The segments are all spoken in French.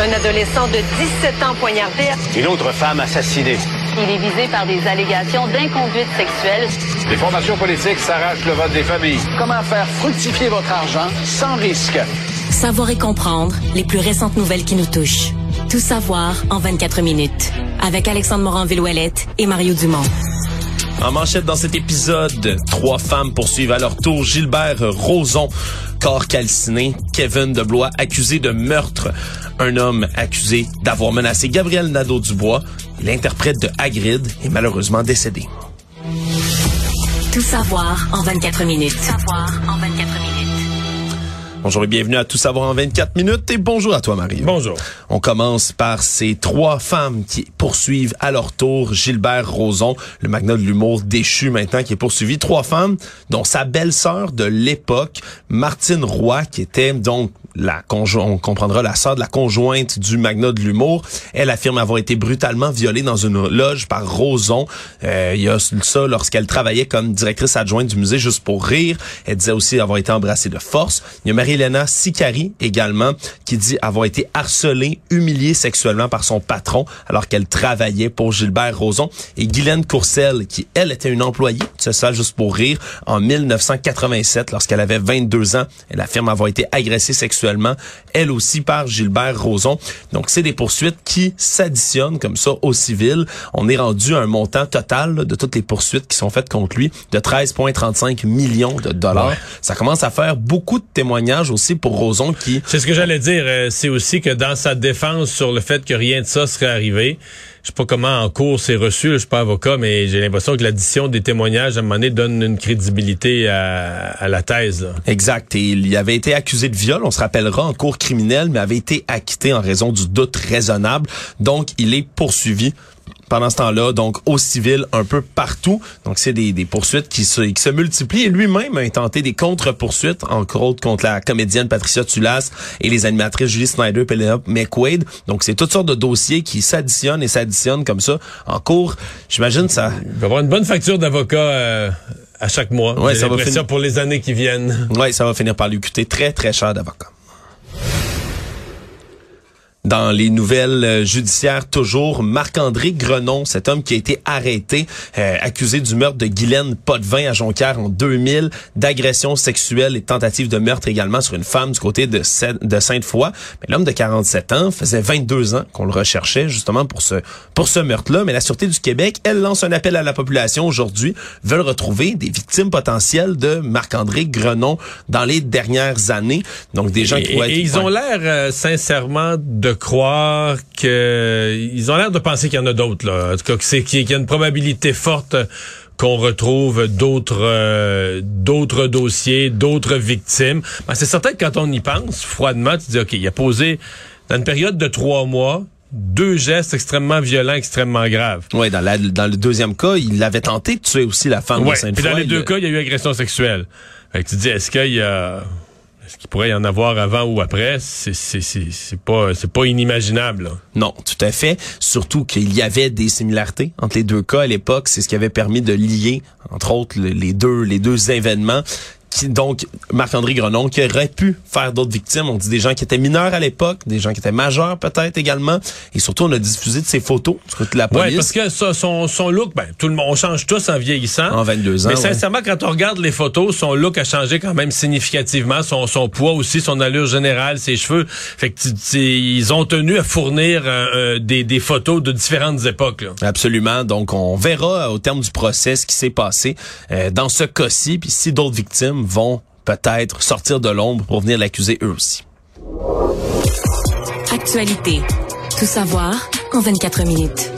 Un adolescent de 17 ans poignardé. Une autre femme assassinée. Il est visé par des allégations d'inconduite sexuelle. Les formations politiques s'arrachent le vote des familles. Comment faire fructifier votre argent sans risque? Savoir et comprendre les plus récentes nouvelles qui nous touchent. Tout savoir en 24 minutes. Avec Alexandre Morin-Villouellette et Mario Dumont. En manchette dans cet épisode, trois femmes poursuivent à leur tour Gilbert Rozon, calciné, Kevin de Blois accusé de meurtre, un homme accusé d'avoir menacé Gabriel Nadeau-Dubois, l'interprète de Hagrid, est malheureusement décédé. Tout savoir en 24 minutes. Tout savoir en 24 minutes. Bonjour et bienvenue à Tout savoir en 24 minutes et bonjour à toi Marie. Bonjour. On commence par ces trois femmes qui poursuivent à leur tour Gilbert Rozon, le magnat de l'humour déchu maintenant qui est poursuivi. Trois femmes dont sa belle-sœur de l'époque, Martine Roy, qui était donc la on comprendra la sœur de la conjointe du magnat de l'humour. Elle affirme avoir été brutalement violée dans une loge par Roson. Euh, il y a ça lorsqu'elle travaillait comme directrice adjointe du musée Juste pour rire. Elle disait aussi avoir été embrassée de force. Il y a Marie-Hélène Sicari également qui dit avoir été harcelée, humiliée sexuellement par son patron alors qu'elle travaillait pour Gilbert Rozon. Et Guylaine Courcelle qui, elle, était une employée de ça Juste pour rire en 1987 lorsqu'elle avait 22 ans. Elle affirme avoir été agressée sexuellement elle aussi par Gilbert Rozon. Donc, c'est des poursuites qui s'additionnent comme ça au civil. On est rendu à un montant total là, de toutes les poursuites qui sont faites contre lui de 13,35 millions de dollars. Ouais. Ça commence à faire beaucoup de témoignages aussi pour Rozon qui... C'est ce que j'allais dire. euh, C'est aussi que dans sa défense sur le fait que rien de ça serait arrivé, je sais pas comment en cours c'est reçu, je suis pas avocat, mais j'ai l'impression que l'addition des témoignages à un moment donné donne une crédibilité à, la thèse. Exact. Et il avait été accusé de viol, on se rappellera, en cours criminel, mais avait été acquitté en raison du doute raisonnable. Donc, il est poursuivi pendant ce temps-là, donc au civil un peu partout. Donc c'est des, des poursuites qui se, qui se multiplient. Et lui-même a intenté des contre-poursuites, entre autres contre la comédienne Patricia Tulas et les animatrices Julie Snyder et Penelope McQuaid. Donc c'est toutes sortes de dossiers qui s'additionnent et s'additionnent comme ça en cours. J'imagine ça... Il va y avoir une bonne facture d'avocat euh, à chaque mois. Ouais, ça va finir- pour les années qui viennent. Ouais, ça va finir par lui coûter très, très cher d'avocat. Dans les nouvelles euh, judiciaires, toujours, Marc-André Grenon, cet homme qui a été arrêté, euh, accusé du meurtre de Guylaine Potvin à Jonquière en 2000, d'agression sexuelle et tentative de meurtre également sur une femme du côté de, Saint- de Sainte-Foy. Mais l'homme de 47 ans faisait 22 ans qu'on le recherchait justement pour ce, pour ce meurtre-là. Mais la Sûreté du Québec, elle lance un appel à la population aujourd'hui, veulent retrouver des victimes potentielles de Marc-André Grenon dans les dernières années. Donc des gens Et, qui et être- ils ont l'air euh, sincèrement de croire que ils ont l'air de penser qu'il y en a d'autres là. En tout cas, c'est qu'il y a une probabilité forte qu'on retrouve d'autres euh, d'autres dossiers, d'autres victimes. Ben, c'est certain que quand on y pense froidement, tu te dis ok, il a posé dans une période de trois mois deux gestes extrêmement violents, extrêmement graves. Ouais, dans, la- dans le deuxième cas, il avait tenté de tuer aussi la femme de Ouais. Sainte-Foy. Puis dans les Il- deux cas, il y a eu agression sexuelle. Fait que tu te dis, est-ce qu'il y a, est-ce qu'il pourrait y en avoir avant ou après? C'est pas pas inimaginable. Non, tout à fait. Surtout qu'il y avait des similarités entre les deux cas à l'époque. C'est ce qui avait permis de lier, entre autres, le- les deux les deux événements qui, donc Marc-André Grenon, qui aurait pu faire d'autres victimes. On dit des gens qui étaient mineurs à l'époque, des gens qui étaient majeurs peut-être également. Et surtout, on a diffusé de ses photos du côté de la police. Oui, parce que ça, son, son look, ben, tout le monde, on change tous en vieillissant. En 22 ans. Mais sincèrement, quand on regarde les photos, son look a changé quand même significativement. Son, son poids aussi, son allure générale, ses cheveux. Fait que ils ont tenu à fournir euh, euh, des, des, photos de différentes époques. Là. Absolument. Donc, on verra au terme du procès ce qui s'est passé euh, dans ce cas-ci. Puis si d'autres victimes vont peut-être sortir de l'ombre pour venir l'accuser eux aussi. Actualité. Tout savoir en 24 minutes.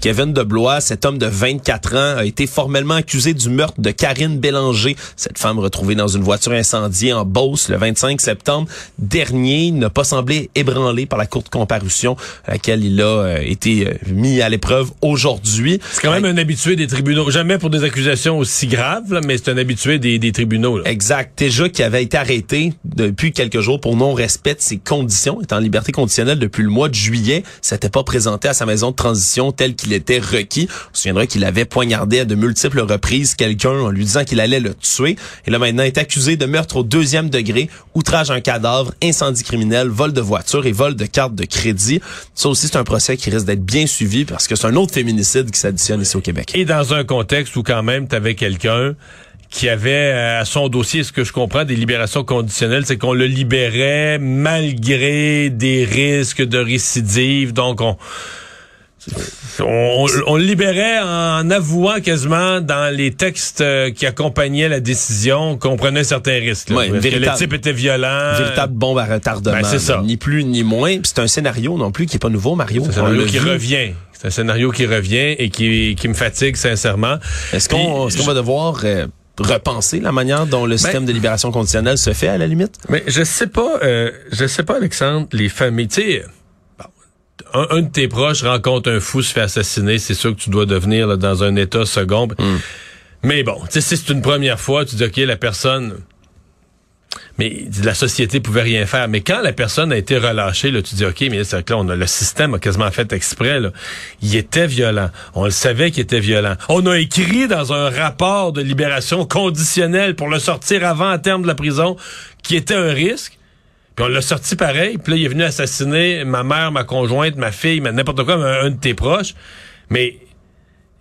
Kevin Deblois, cet homme de 24 ans, a été formellement accusé du meurtre de Karine Bélanger, cette femme retrouvée dans une voiture incendiée en Beauce le 25 septembre dernier. N'a pas semblé ébranlé par la courte comparution à laquelle il a euh, été euh, mis à l'épreuve aujourd'hui. C'est quand même un habitué des tribunaux. Jamais pour des accusations aussi graves, mais c'est un habitué des, des tribunaux. Là. Exact. Déjà qui avait été arrêté depuis quelques jours pour non-respect de ses conditions, étant en liberté conditionnelle depuis le mois de juillet, s'était pas présenté à sa maison de transition telle qu'il était requis. On se souviendra qu'il avait poignardé à de multiples reprises quelqu'un en lui disant qu'il allait le tuer. Et là, maintenant, est accusé de meurtre au deuxième degré, outrage à un cadavre, incendie criminel, vol de voiture et vol de carte de crédit. Ça aussi, c'est un procès qui risque d'être bien suivi parce que c'est un autre féminicide qui s'additionne ici au Québec. Et dans un contexte où quand même, tu avais quelqu'un qui avait à son dossier, ce que je comprends, des libérations conditionnelles, c'est qu'on le libérait malgré des risques de récidive. Donc, on on, on, le libérait en avouant quasiment dans les textes euh, qui accompagnaient la décision qu'on prenait certains risques. Ouais, le type était violent. Véritable bombe à retardement. Ben, c'est ça. Ni plus ni moins. C'est un scénario non plus qui est pas nouveau, Mario. C'est un scénario qui revient. C'est un scénario qui revient et qui, qui me fatigue sincèrement. Est-ce qu'on est va devoir euh, repenser la manière dont le ben système de libération conditionnelle se fait à la limite? Mais je sais pas, euh, je sais pas, Alexandre, les familles, tu sais, un, de tes proches rencontre un fou, se fait assassiner, c'est sûr que tu dois devenir dans un état second. Hmm. Mais bon, tu sais, si c'est une première fois, tu dis, OK, la personne... Mais la société pouvait rien faire. Mais quand la personne a été relâchée, là, tu dis, OK, mais c'est là, on a, le système a quasiment fait exprès. Là. Il était violent. On le savait qu'il était violent. On a écrit dans un rapport de libération conditionnelle pour le sortir avant à terme de la prison qui était un risque on l'a sorti pareil. Puis là, il est venu assassiner ma mère, ma conjointe, ma fille, n'importe quoi, un, de tes proches. Mais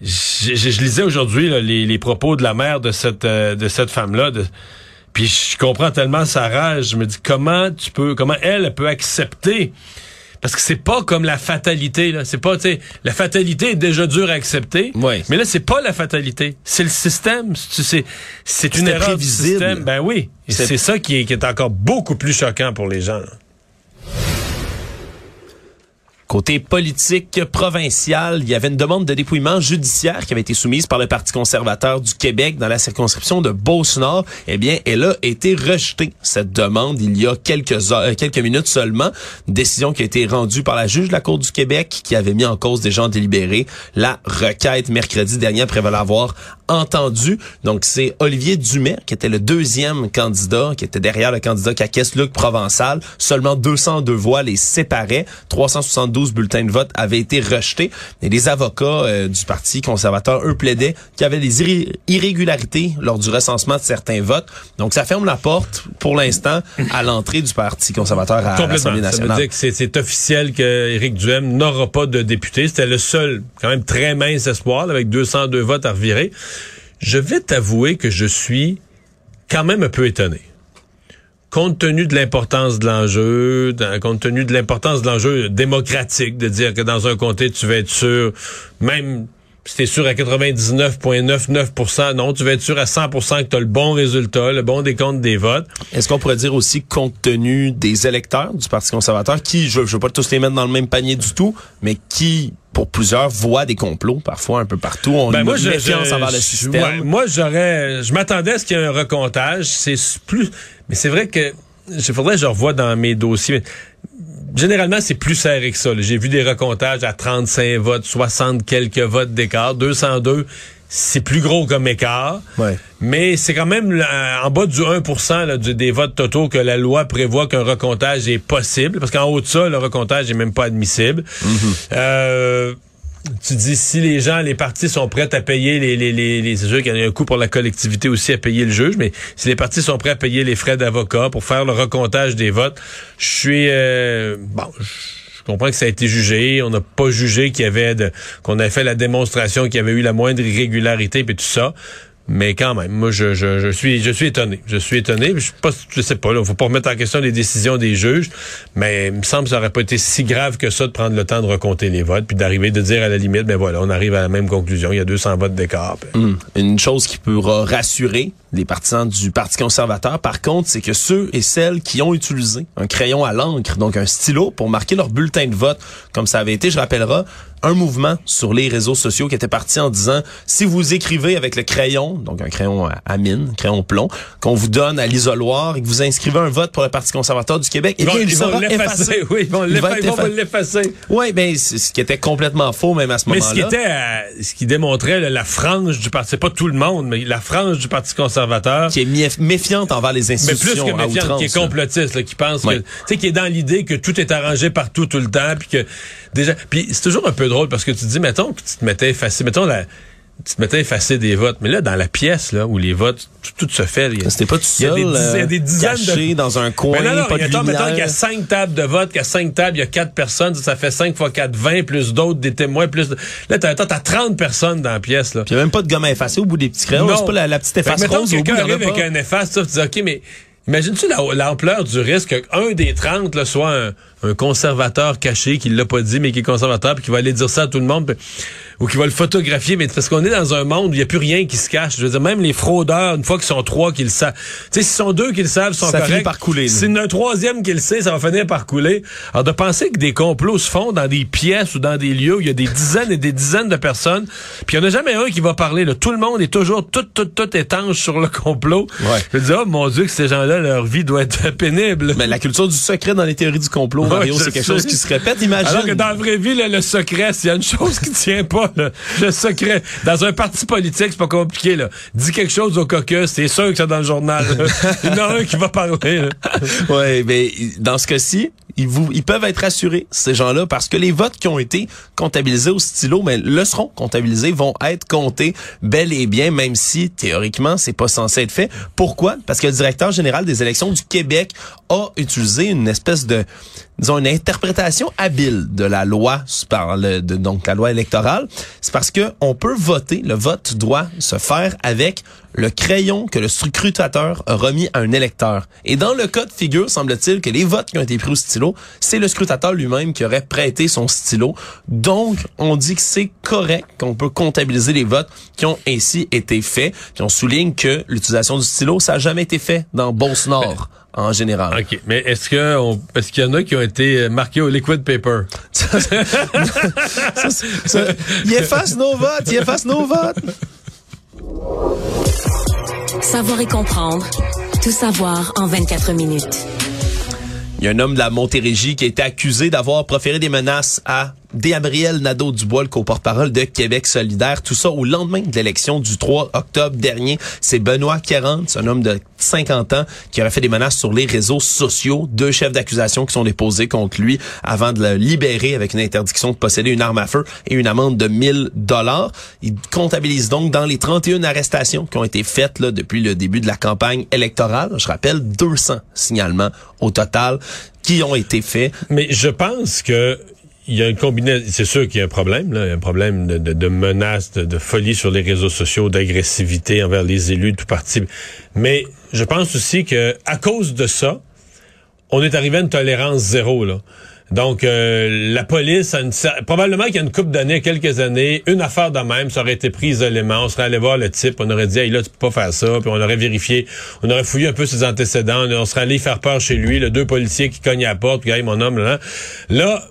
je, lisais aujourd'hui les, propos de la mère de cette euh, de cette femme-là. Puis je comprends tellement sa rage. Je me dis comment tu peux, comment elle peut accepter parce que c'est pas comme la fatalité là, c'est pas tu sais la fatalité est déjà dure à accepter. Mais là c'est pas la fatalité, c'est le système, c'est c'est une erreur du système. Ben oui, c'est ça qui est, qui est encore beaucoup plus choquant pour les gens. Côté politique provincial, il y avait une demande de dépouillement judiciaire qui avait été soumise par le Parti conservateur du Québec dans la circonscription de Beauce-Nord. Eh bien, elle a été rejetée, cette demande, il y a quelques euh, minutes seulement. Décision qui a été rendue par la juge de la Cour du Québec qui avait mis en cause des gens délibérés la requête mercredi dernier après l'avoir entendu. Donc, c'est Olivier Dumais qui était le deuxième candidat, qui était derrière le candidat Caquès Luc Provençal. Seulement 202 voix les séparaient. 372 12 bulletins de vote avaient été rejetés. Et les avocats euh, du Parti conservateur, eux, plaidaient qu'il y avait des irrégularités lors du recensement de certains votes. Donc, ça ferme la porte, pour l'instant, à l'entrée du Parti conservateur à l'Assemblée nationale. Ça veut dire que c'est officiel qu'Éric Duhem n'aura pas de député. C'était le seul, quand même très mince espoir, avec 202 votes à revirer. Je vais t'avouer que je suis quand même un peu étonné. Compte tenu de l'importance de l'enjeu, compte tenu de l'importance de l'enjeu démocratique, de dire que dans un comté, tu vas être sûr, même si tu es sûr à 99,99%, non, tu vas être sûr à 100% que tu as le bon résultat, le bon décompte des votes. Est-ce qu'on pourrait dire aussi compte tenu des électeurs du Parti conservateur, qui, je ne veux pas tous les mettre dans le même panier du tout, mais qui pour plusieurs voient des complots parfois un peu partout? On ben moi, je, méfiance envers le système. moi, j'aurais, je m'attendais à ce qu'il y ait un recomptage. C'est plus, mais c'est vrai que il faudrait que je revoie dans mes dossiers. Généralement, c'est plus serré que ça. J'ai vu des recomptages à 35 votes, 60 quelques votes d'écart, 202 c'est plus gros comme écart, mais c'est quand même en bas du 1% des votes totaux que la loi prévoit qu'un recomptage est possible, parce qu'en haut de ça, le recomptage est même pas admissible. Mm-hmm. euh, tu dis si les gens, les partis sont prêts à payer les, les, les, les c'est y a un coût pour la collectivité aussi à payer le juge, mais si les partis sont prêts à payer les frais d'avocat pour faire le recomptage des votes, je suis euh, bon. Je comprends que ça a été jugé. On n'a pas jugé qu'il y avait de, qu'on avait fait la démonstration qu'il y avait eu la moindre irrégularité et tout ça. Mais quand même, moi, je, je, suis, je suis étonné. Je suis étonné. Je, je sais pas, il faut pas remettre en question les décisions des juges, mais il me semble que ça aurait pas été si grave que ça de prendre le temps de recompter les votes, puis d'arriver de dire à la limite, ben voilà, on arrive à la même conclusion. Il y a 200 votes d'écart. Hum. Une chose qui pourra rassurer les partisans du Parti conservateur, par contre, c'est que ceux et celles qui ont utilisé un crayon à l'encre, donc un stylo, pour marquer leur bulletin de vote, comme ça avait été, je rappellerai, un mouvement sur les réseaux sociaux qui était parti en disant si vous écrivez avec le crayon, donc un crayon à mine, crayon plomb, qu'on vous donne à l'isoloir et que vous inscrivez un vote pour le Parti conservateur du Québec, eh bien, il, sera effacé. Oui, ils vont l'effacer. Oui, ben ce qui était complètement faux même à ce moment-là. Mais ce qui était, ce qui démontrait la frange du parti, c'est pas tout le monde, mais la frange du Parti conservateur qui est méfiante envers les institutions. Mais plus que méfiante, qui est complotiste, qui pense que, tu sais, qui est dans l'idée que tout est arrangé partout tout le temps, puis que déjà, puis c'est toujours un peu drôle parce que tu te dis, mettons que tu te mettais effacé, mettons la, tu te mettais à effacer des votes. Mais là, dans la pièce, là, où les votes, tout, se fait. C'était pas tout seul. Il y a des, dizaines, caché dans un coin. Non, non, pas il y a, mettons qu'il y a cinq tables de vote, qu'il y a cinq tables, il y a quatre personnes, ça fait cinq fois quatre, vingt, plus d'autres, des témoins, plus. Là, t'as, t'as 30 personnes dans la pièce, là. Puis il y a même pas de gomme à effacer au bout des petits crayons. C'est pas la, la petite efface rose au bout. arrive avec un efface, tu dis, OK, mais imagine-tu l'ampleur du risque qu'un des 30, là, soit un, un conservateur caché qui l'a pas dit, mais qui est conservateur, puis qui va aller dire ça à tout le monde ou qui va le photographier, mais parce qu'on est dans un monde où il n'y a plus rien qui se cache. Je veux dire, même les fraudeurs, une fois qu'ils sont trois qui le savent, tu sais, s'ils sont deux qui le savent, sont ça corrects. par couler. Si un troisième qui le sait, ça va finir par couler. Alors, de penser que des complots se font dans des pièces ou dans des lieux où il y a des dizaines et des dizaines de personnes, puis il n'y en a jamais un qui va parler. Là. Tout le monde est toujours tout, tout, tout étanche sur le complot. Ouais. Je veux dire, oh mon Dieu, que ces gens-là, leur vie doit être pénible. Mais la culture du secret dans les théories du complot, Mario, c'est quelque chose qui se répète, imagine. Alors que dans la vraie vie, le secret, s'il y a une chose qui tient pas, le secret secret. Dans un parti politique, c'est pas compliqué, là. Dis quelque chose au caucus, c'est sûr que c'est dans le journal. Il y en a un qui va parler. Oui, mais dans ce cas-ci, ils, vous, peuvent être assurés, ces gens-là, parce que les votes qui ont été comptabilisés au stylo, mais le seront comptabilisés, vont être comptés bel et bien, même si théoriquement c'est pas censé être fait. Pourquoi? Parce que le directeur général des élections du Québec a utilisé une espèce de disons, une interprétation habile de la loi, par le, de, donc la loi électorale, c'est parce que on peut voter, le vote doit se faire avec le crayon que le scrutateur a remis à un électeur. Et dans le cas de figure, semble-t-il que les votes qui ont été pris au stylo, c'est le scrutateur lui-même qui aurait prêté son stylo. Donc, on dit que c'est correct qu'on peut comptabiliser les votes qui ont ainsi été faits. Puis on souligne que l'utilisation du stylo, ça n'a jamais été fait dans Beauce-Nord en général. OK. Mais est-ce que on, est-ce qu'il y en a qui ont été marqués au liquid paper? ça, ça, il efface nos votes, il efface nos votes. Savoir et comprendre. Tout savoir en 24 minutes. Il y a un homme de la Montérégie qui a été accusé d'avoir proféré des menaces à Gabriel Nadeau-Dubois, le co-porte-parole de Québec solidaire. Tout ça au lendemain de l'élection du 3 octobre dernier. C'est Benoît 40, un homme de 50 ans qui aurait fait des menaces sur les réseaux sociaux. Deux chefs d'accusation qui sont déposés contre lui avant de le libérer avec une interdiction de posséder une arme à feu et une amende de 1000 dollars. Il comptabilise donc dans les 31 arrestations qui ont été faites là, depuis le début de la campagne électorale. Je rappelle 200 signalements au total qui ont été faits. Mais je pense que il y a une combinaison. C'est sûr qu'il y a un problème, là. Il y a un problème de, de, menaces, de, folie sur les réseaux sociaux, d'agressivité envers les élus de tout parti. Mais je pense aussi que à cause de ça, on est arrivé à une tolérance zéro, là. Donc, euh, la police, probablement qu'il y a une couple d'années, quelques années, une affaire de même, ça aurait été pris isolément. On serait allé voir le type, on aurait dit, hey, là, tu peux pas faire ça. Puis on aurait vérifié, on aurait fouillé un peu ses antécédents. On serait allé faire peur chez lui, le deux policiers qui cognent à la porte, puis, hey, mon homme, là. Là,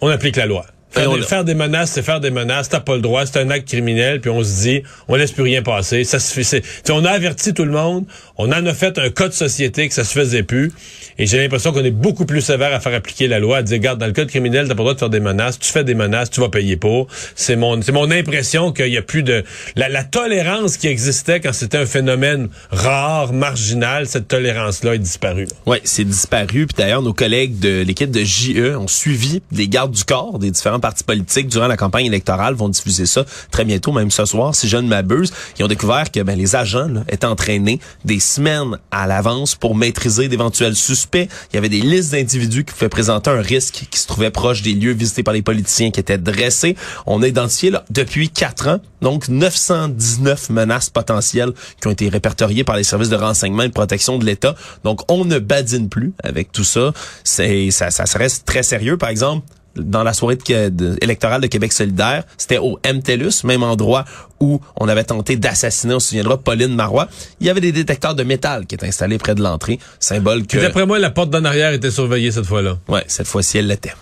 on applique la loi. Faire, des, menaces, c'est faire des menaces. T'as pas le droit, c'est un acte criminel. Puis on se dit, on laisse plus rien passer. Ça se fait. On a averti tout le monde. On en a fait un code société que ça se faisait plus. Et j'ai l'impression qu'on est beaucoup plus sévère à faire appliquer la loi, à dire, regarde, dans le code criminel, t'as pas le droit de faire des menaces. Tu fais des menaces, tu vas payer pour. C'est mon, c'est mon impression qu'il y a plus de la, la tolérance qui existait quand c'était un phénomène rare, marginal. Cette tolérance-là est disparue. Oui, c'est disparu. Puis d'ailleurs, nos collègues de l'équipe de JE ont suivi des gardes du corps des différents partis politiques durant la campagne électorale vont diffuser ça très bientôt, même ce soir, si je ne m'abuse. Ils ont découvert que ben, les agents là, étaient entraînés des semaines à l'avance pour maîtriser d'éventuels suspects. Il y avait des listes d'individus qui pouvaient présenter un risque qui se trouvait proche des lieux visités par les politiciens qui étaient dressés. On a identifié depuis quatre ans, donc 919 menaces potentielles qui ont été répertoriées par les services de renseignement et de protection de l'État. Donc, on ne badine plus avec tout ça. Ça, ça reste très sérieux. Par exemple, dans la soirée de, électorale de Québec solidaire, c'était au MTELUS, même endroit où on avait tenté d'assassiner, on se souviendra, Pauline Marois. Il y avait des détecteurs de métal qui étaient installés près de l'entrée, symbole que... D'après moi, la porte d'en arrière était surveillée cette fois-là. Ouais, cette fois-ci, elle l'était.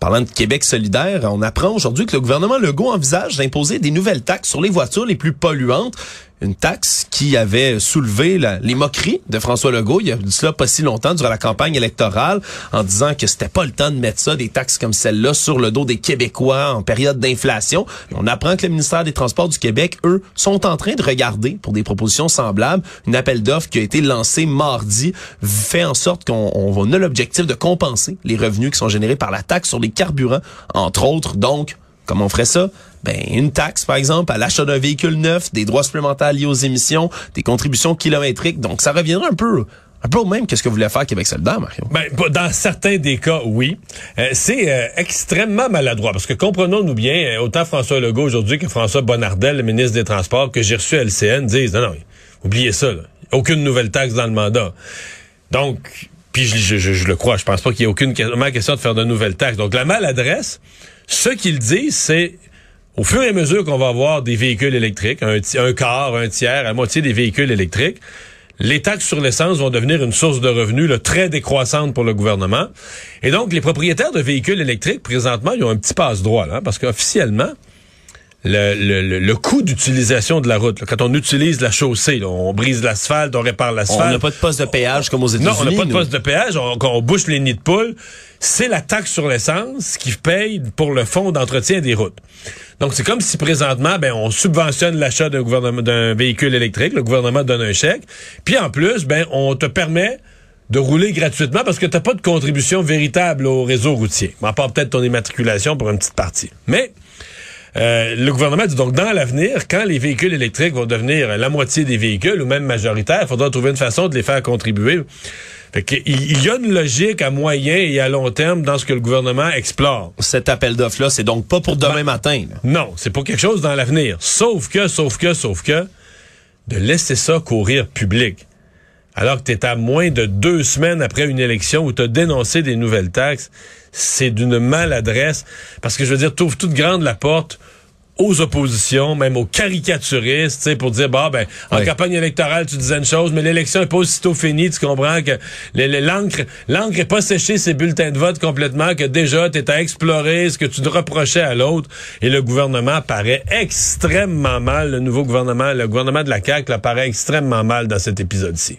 Parlant de Québec solidaire, on apprend aujourd'hui que le gouvernement Legault envisage d'imposer des nouvelles taxes sur les voitures les plus polluantes une taxe qui avait soulevé les moqueries de François Legault il a cela pas si longtemps durant la campagne électorale en disant que c'était pas le temps de mettre ça des taxes comme celle-là sur le dos des Québécois en période d'inflation. On apprend que le ministère des Transports du Québec eux sont en train de regarder pour des propositions semblables une appel d'offres qui a été lancé mardi fait en sorte qu'on on a l'objectif de compenser les revenus qui sont générés par la taxe sur les carburants entre autres donc Comment on ferait ça? Ben, une taxe, par exemple, à l'achat d'un véhicule neuf, des droits supplémentaires liés aux émissions, des contributions kilométriques. Donc, ça reviendrait un peu un peu au même que ce que voulait faire Québec solidaire, Mario. Ben, dans certains des cas, oui. Euh, c'est euh, extrêmement maladroit parce que comprenons-nous bien, euh, autant François Legault aujourd'hui que François Bonnardel, le ministre des Transports, que j'ai reçu à LCN, disent non, non, oubliez ça. Aucune nouvelle taxe dans le mandat. Donc, puis je, je, le crois, je pense pas qu'il y ait aucune question de faire de nouvelles taxes. Donc, la maladresse, ce qu'ils disent, c'est au fur et à mesure qu'on va avoir des véhicules électriques, un, quart, un tiers, à moitié des véhicules électriques, les taxes sur l'essence vont devenir une source de revenus très décroissante pour le gouvernement. Et donc, les propriétaires de véhicules électriques, présentement, ils ont un petit passe-droit, là, parce qu'officiellement, le, le, coût d'utilisation de la route. quand on utilise la chaussée, on brise l'asphalte, on répare l'asphalte. On n'a pas de poste de péage comme aux États-Unis. Non, on n'a pas de poste de péage. On, quand on bouche les nids de poules, c'est la taxe sur l'essence qui paye pour le fonds d'entretien des routes. Donc, c'est comme si présentement, ben, on subventionne l'achat d'un gouvernement d'un véhicule électrique. Le gouvernement donne un chèque. Puis en plus, ben, on te permet de rouler gratuitement parce que tu n'as pas de contribution véritable au réseau routier. À part peut-être ton immatriculation pour une petite partie. Mais euh, le gouvernement dit donc dans l'avenir, quand les véhicules électriques vont devenir la moitié des véhicules ou même majoritaires, il faudra trouver une façon de les faire contribuer. Fait il y a une logique à moyen et à long terme dans ce que le gouvernement explore. Cet appel d'offres-là, c'est donc pas pour demain ben, matin. Non, c'est pour quelque chose dans l'avenir. Sauf que, sauf que, sauf que, de laisser ça courir public. Alors que tu es à moins de deux semaines après une élection où tu as dénoncé des nouvelles taxes, c'est d'une maladresse. Parce que je veux dire, tu toute grande la porte aux oppositions, même aux caricaturistes, pour dire, bah, ben, en campagne électorale, tu disais une chose, mais l'élection est pas aussitôt finie, tu comprends que l'encre, l'encre est pas séchée ces bulletins de vote complètement, que déjà, tu à explorer ce que tu te reprochais à l'autre, et le gouvernement paraît extrêmement mal, le nouveau gouvernement, le gouvernement de la CAQ, là, paraît extrêmement mal dans cet épisode-ci.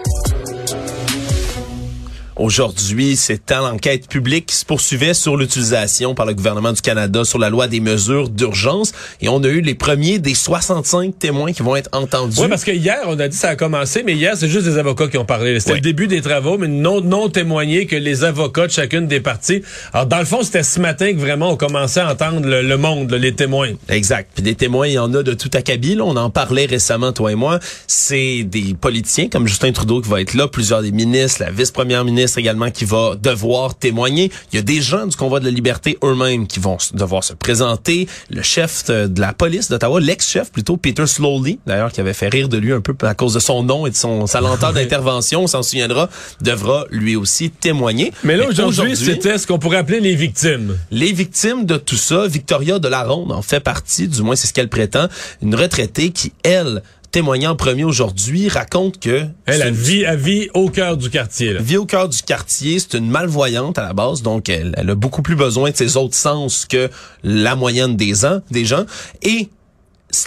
Aujourd'hui, c'était l'enquête publique qui se poursuivait sur l'utilisation par le gouvernement du Canada sur la loi des mesures d'urgence. Et on a eu les premiers des 65 témoins qui vont être entendus. Oui, parce que hier, on a dit ça a commencé, mais hier, c'est juste des avocats qui ont parlé. C'était le début des travaux, mais non, non témoigné que les avocats de chacune des parties. Alors, dans le fond, c'était ce matin que vraiment on commençait à entendre le, monde, les témoins. Exact. Puis des témoins, il y en a de tout acabit. Là. On en parlait récemment, toi et moi. C'est des politiciens comme Justin Trudeau qui va être là, plusieurs des ministres, la vice-première ministre également qui va devoir témoigner. Il y a des gens du convoi de la liberté eux-mêmes qui vont devoir se présenter. Le chef de la police d'Ottawa, l'ex-chef plutôt, Peter Slowly, d'ailleurs, qui avait fait rire de lui un peu à cause de son nom et de son sa lenteur d'intervention, on s'en souviendra, devra lui aussi témoigner. Mais là, aujourd'hui, c'était ce qu'on pourrait appeler les victimes. Les victimes de tout ça, Victoria de la Ronde en fait partie, du moins c'est ce qu'elle prétend, une retraitée qui, elle, témoignant en premier aujourd'hui, raconte que... Elle, a vit, elle vit au cœur du quartier. Là. Vit au cœur du quartier. C'est une malvoyante à la base, donc elle, elle, a beaucoup plus besoin de ses autres sens que la moyenne des, ans, des gens. Et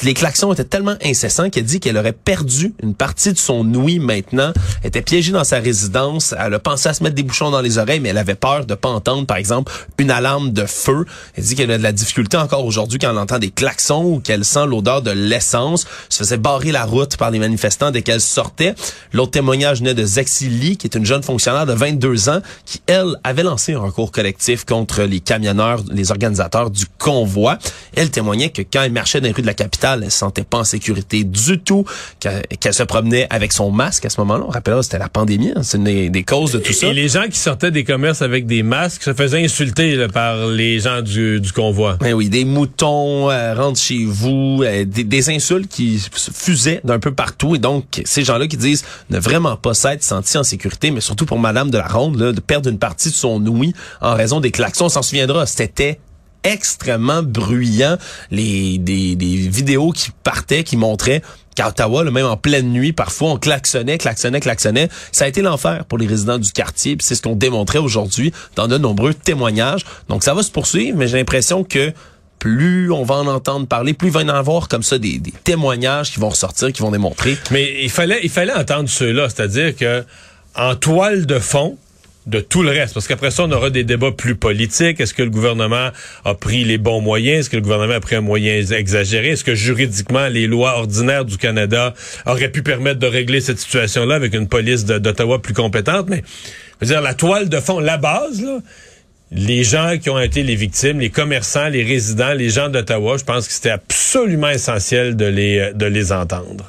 les klaxons étaient tellement incessants qu'elle dit qu'elle aurait perdu une partie de son ouïe maintenant. Elle était piégée dans sa résidence. Elle a pensé à se mettre des bouchons dans les oreilles, mais elle avait peur de pas entendre, par exemple, une alarme de feu. Elle dit qu'elle a de la difficulté encore aujourd'hui quand elle entend des klaxons ou qu'elle sent l'odeur de l'essence. Se faisait barrer la route par les manifestants dès qu'elle sortait. L'autre témoignage venait de Zexi Lee, qui est une jeune fonctionnaire de 22 ans, qui, elle, avait lancé un recours collectif contre les camionneurs, les organisateurs du convoi. Elle témoignait que quand elle marchait dans les rues de la capitale, elle se sentait pas en sécurité du tout, qu'elle se promenait avec son masque à ce moment-là. On rappelle, c'était la pandémie, hein. c'est une des, causes de tout ça. Et les gens qui sortaient des commerces avec des masques se faisaient insulter par les gens du, convoi. Ben oui, des moutons, euh, rentrent chez vous, euh, des, insultes qui fusaient d'un peu partout. Et donc, ces gens-là qui disent ne vraiment pas s'être sentis en sécurité, mais surtout pour Madame de la Ronde, de perdre une partie de son ouïe en raison des klaxons, on s'en souviendra, c'était extrêmement bruyant. Les, des, vidéos qui partaient, qui montraient qu'à Ottawa, même en pleine nuit, parfois on klaxonnait, klaxonnait, klaxonnait. Ça a été l'enfer pour les résidents du quartier. c'est ce qu'on démontrait aujourd'hui dans de nombreux témoignages. Donc ça va se poursuivre, mais j'ai l'impression que plus on va en entendre parler, plus il va y en avoir comme ça des, des témoignages qui vont ressortir, qui vont démontrer. Mais il fallait, il fallait entendre ceux-là, c'est-à-dire que en toile de fond, de tout le reste. Parce qu'après ça, on aura des débats plus politiques. Est-ce que le gouvernement a pris les bons moyens? Est-ce que le gouvernement a pris un moyen exagéré? Est-ce que juridiquement, les lois ordinaires du Canada auraient pu permettre de régler cette situation-là avec une police d'Ottawa plus compétente? Mais, je veux dire, la toile de fond, la base, là, les gens qui ont été les victimes, les commerçants, les résidents, les gens d'Ottawa, je pense que c'était absolument essentiel de les, de les entendre.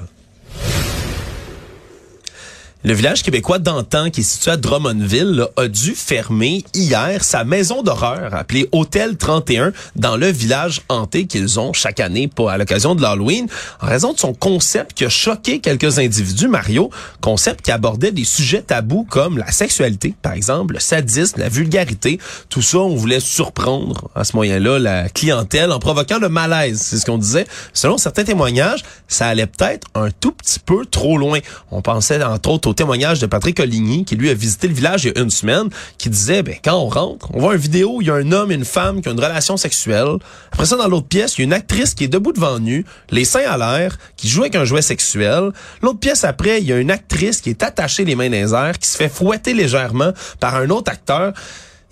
Le village québécois d'antan, qui est situé à Drummondville, a dû fermer hier sa maison d'horreur appelée Hôtel 31 dans le village hanté qu'ils ont chaque année pour, à l'occasion de l'Halloween en raison de son concept qui a choqué quelques individus, Mario. Concept qui abordait des sujets tabous comme la sexualité, par exemple, le sadisme, la vulgarité. Tout ça, on voulait surprendre à ce moyen-là la clientèle en provoquant le malaise. C'est ce qu'on disait. Selon certains témoignages, ça allait peut-être un tout petit peu trop loin. On pensait entre autres témoignage de Patrick Oligny, qui lui a visité le village il y a une semaine, qui disait, ben, quand on rentre, on voit une vidéo, il y a un homme et une femme qui ont une relation sexuelle. Après ça, dans l'autre pièce, il y a une actrice qui est debout devant nu, les seins à l'air, qui joue avec un jouet sexuel. L'autre pièce après, il y a une actrice qui est attachée les mains dans les airs, qui se fait fouetter légèrement par un autre acteur.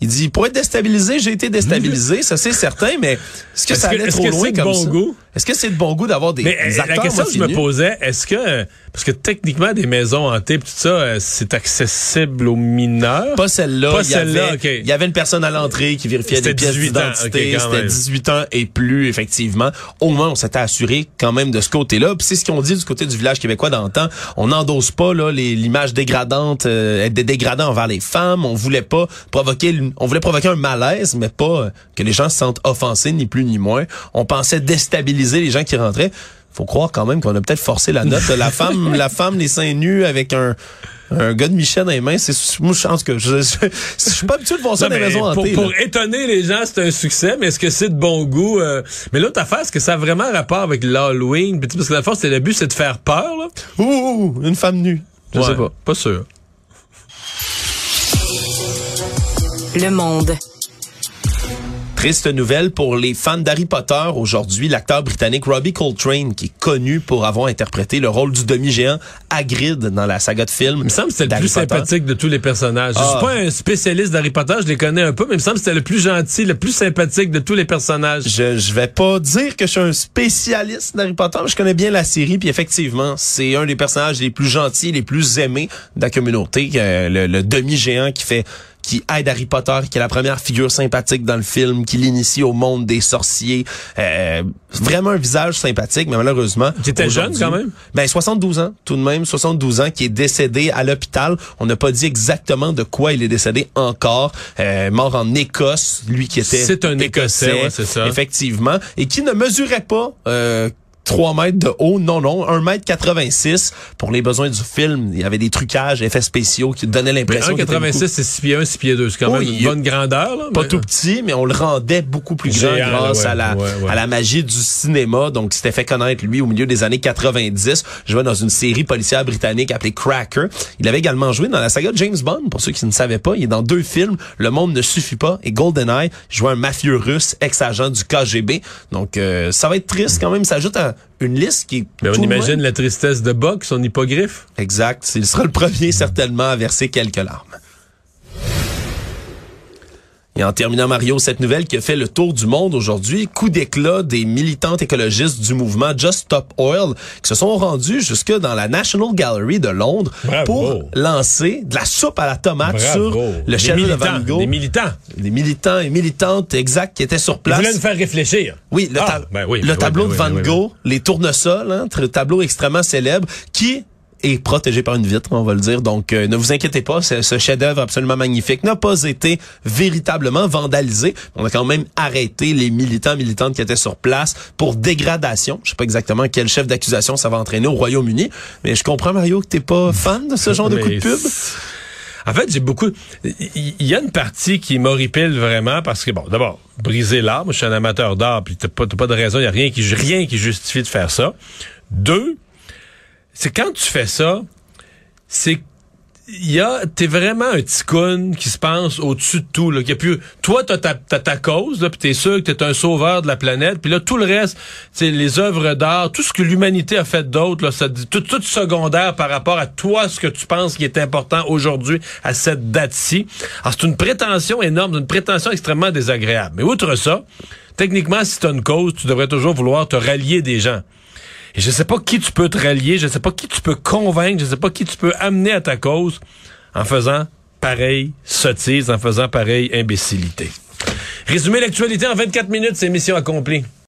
Il dit, pour être déstabilisé, j'ai été déstabilisé, ça c'est certain, mais est-ce que ça allait trop loin comme bon ça? Goût? Est-ce que c'est de bon goût d'avoir des, mais, euh, acteurs La question que je me posais, est-ce que parce que techniquement des maisons hantées tout ça, euh, c'est accessible aux mineurs? Pas celle-là. Pas celle-là. Il y avait une personne à l'entrée qui vérifiait des pièces d'identité. C'était 18 ans et plus effectivement. Au moins on s'était assuré quand même de ce côté-là. Puis c'est ce qu'on dit du côté du village québécois d'antan. On n'endosse pas là l'image dégradante, euh, des dégradants envers les femmes. On voulait pas provoquer, on voulait provoquer un malaise, mais pas que les gens se sentent offensés ni plus ni moins. On pensait déstabiliser les gens qui rentraient. Faut croire quand même qu'on a peut-être forcé la note. La femme, la femme, les seins nus avec un, un gars de Michel dans les mains, c'est moi je pense que je, je, suis pas habitué de voir ça dans les maisons hantées. Pour, pour étonner les gens, c'est un succès, mais est-ce que c'est de bon goût euh? Mais l'autre affaire, est-ce que ça a vraiment rapport avec l'Halloween? Parce que la force, c'est le but, c'est de faire peur. Là. Ouh, une femme nue. Je sais pas. Pas sûr. Le monde. Triste nouvelle pour les fans d'Harry Potter. Aujourd'hui, l'acteur britannique Robbie Coltrane, qui est connu pour avoir interprété le rôle du demi-géant Hagrid dans la saga de films. Il me semble que c'était le plus sympathique de tous les personnages. Je suis ah. pas un spécialiste d'Harry Potter, je les connais un peu, mais il me semble que c'était le plus gentil, le plus sympathique de tous les personnages. Je, je vais pas dire que je suis un spécialiste d'Harry Potter, mais je connais bien la série, puis effectivement, c'est un des personnages les plus gentils, les plus aimés de la communauté, euh, le demi-géant qui fait qui aide Harry Potter, qui est la première figure sympathique dans le film, qui l'initie au monde des sorciers. Euh, vraiment un visage sympathique, mais malheureusement... Qui était jeune quand même? Ben 72 ans, tout de même, 72 ans, qui est décédé à l'hôpital. On n'a pas dit exactement de quoi il est décédé encore. Euh, mort en Écosse, lui qui était... C'est un Écossais, c'est ça. Effectivement. Et qui ne mesurait pas... Euh, 3 mètres de haut, non, non, 1 mètre 86 pour les besoins du film. Il y avait des trucages, effets spéciaux qui donnaient l'impression. 1,86 c'est 6 pieds 1, 6 pieds 2. C'est quand même une bonne grandeur. Là, pas tout petit, mais on le rendait beaucoup plus grand grâce à, la, à la magie du cinéma. Donc, c'était fait connaître, lui, au milieu des années 90. Je jouait dans une série policière britannique appelée Cracker. Il avait également joué dans la saga James Bond. Pour ceux qui ne savaient pas, il est dans deux films, Le Monde ne suffit pas et GoldenEye. Il jouait un mafieux russe, ex-agent du KGB. Donc, euh, ça va être triste quand même. Ça ajoute à une liste qui. Mais on imagine même- la tristesse de Buck, son hippogriffe. Exact. Il sera le premier certainement à verser quelques larmes. Et en terminant, Mario, cette nouvelle qui a fait le tour du monde aujourd'hui, coup d'éclat des militantes écologistes du mouvement Just Stop Oil qui se sont rendus jusque dans la National Gallery de Londres Bravo. pour lancer de la soupe à la tomate Bravo. sur le château de Van Gogh. Des militants. Des militants et militantes exact qui étaient sur Ils place. voulaient nous faire réfléchir. Oui, le, Ah, ta- ben oui, le ben oui, tableau de Van Gogh, les tournesols, hein, le tableau extrêmement célèbre, qui est protégé par une vitre, on va le dire. Donc, euh, ne vous inquiétez pas, ce, chef-d'œuvre absolument magnifique n'a pas été véritablement vandalisé. On a quand même arrêté les militants militantes qui étaient sur place pour dégradation. Je sais pas exactement quel chef d'accusation ça va entraîner au Royaume-Uni, mais je comprends Mario que t'es pas fan de ce genre de coup de pub. En fait, j'ai beaucoup. Il y, y a une partie qui m'horripile vraiment parce que bon, d'abord, briser l'art. Moi, je suis un amateur d'art, puis t'as pas, pas de raison. Il y a rien qui rien qui justifie de faire ça. Deux, c'est quand tu fais ça, c'est il y a t'es vraiment un ticoun qui se pense au-dessus de tout là qui a plus toi t'as ta t'as ta cause là puis t'es sûr que t'es un sauveur de la planète puis là tout le reste c'est les œuvres d'art tout ce que l'humanité a fait d'autre là ça tout tout secondaire par rapport à toi ce que tu penses qui est important aujourd'hui à cette date-ci. Alors c'est une prétention énorme une prétention extrêmement désagréable. Mais outre ça techniquement si t'as une cause tu devrais toujours vouloir te rallier des gens et je sais pas qui tu peux te rallier, je sais pas qui tu peux convaincre, je sais pas qui tu peux amener à ta cause en faisant pareil sottise, en faisant pareil imbécilité. Résumer l'actualité en 24 minutes, c'est mission accomplie.